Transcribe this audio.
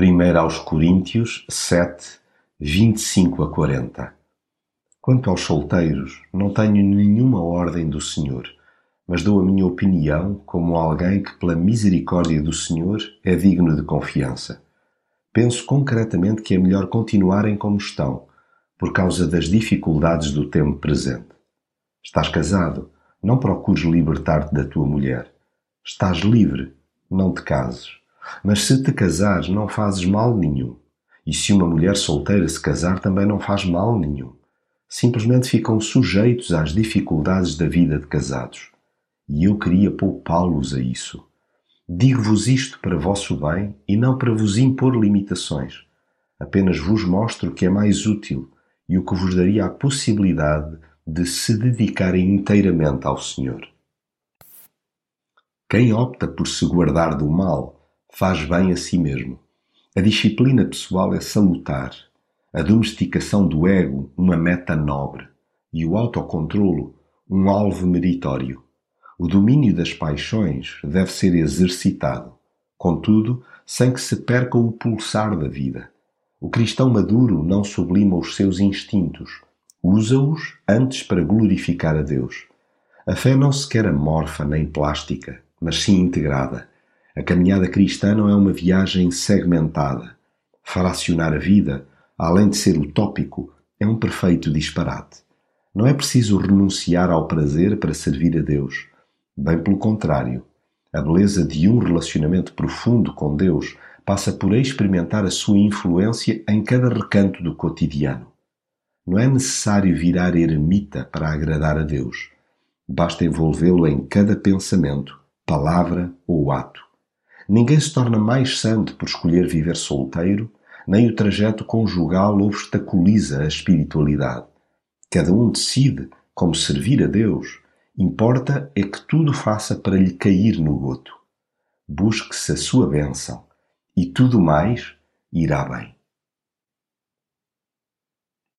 1 aos Coríntios 7, 25 a 40 Quanto aos solteiros, não tenho nenhuma ordem do Senhor, mas dou a minha opinião como alguém que, pela misericórdia do Senhor, é digno de confiança. Penso concretamente que é melhor continuarem como estão, por causa das dificuldades do tempo presente. Estás casado, não procures libertar-te da tua mulher. Estás livre, não te cases. Mas se te casares, não fazes mal nenhum. E se uma mulher solteira se casar, também não faz mal nenhum. Simplesmente ficam sujeitos às dificuldades da vida de casados. E eu queria poupá-los a isso. Digo-vos isto para vosso bem e não para vos impor limitações. Apenas vos mostro o que é mais útil e o que vos daria a possibilidade de se dedicarem inteiramente ao Senhor. Quem opta por se guardar do mal faz bem a si mesmo. A disciplina pessoal é salutar, a domesticação do ego uma meta nobre e o autocontrolo um alvo meritório. O domínio das paixões deve ser exercitado, contudo, sem que se perca o pulsar da vida. O cristão maduro não sublima os seus instintos, usa-os antes para glorificar a Deus. A fé não se quer amorfa nem plástica, mas sim integrada a caminhada cristã não é uma viagem segmentada. Fracionar a vida, além de ser utópico, é um perfeito disparate. Não é preciso renunciar ao prazer para servir a Deus. Bem pelo contrário. A beleza de um relacionamento profundo com Deus passa por experimentar a sua influência em cada recanto do cotidiano. Não é necessário virar ermita para agradar a Deus. Basta envolvê-lo em cada pensamento, palavra ou ato. Ninguém se torna mais santo por escolher viver solteiro, nem o trajeto conjugal obstaculiza a espiritualidade. Cada um decide como servir a Deus. Importa é que tudo faça para lhe cair no goto. Busque-se a sua bênção e tudo mais irá bem.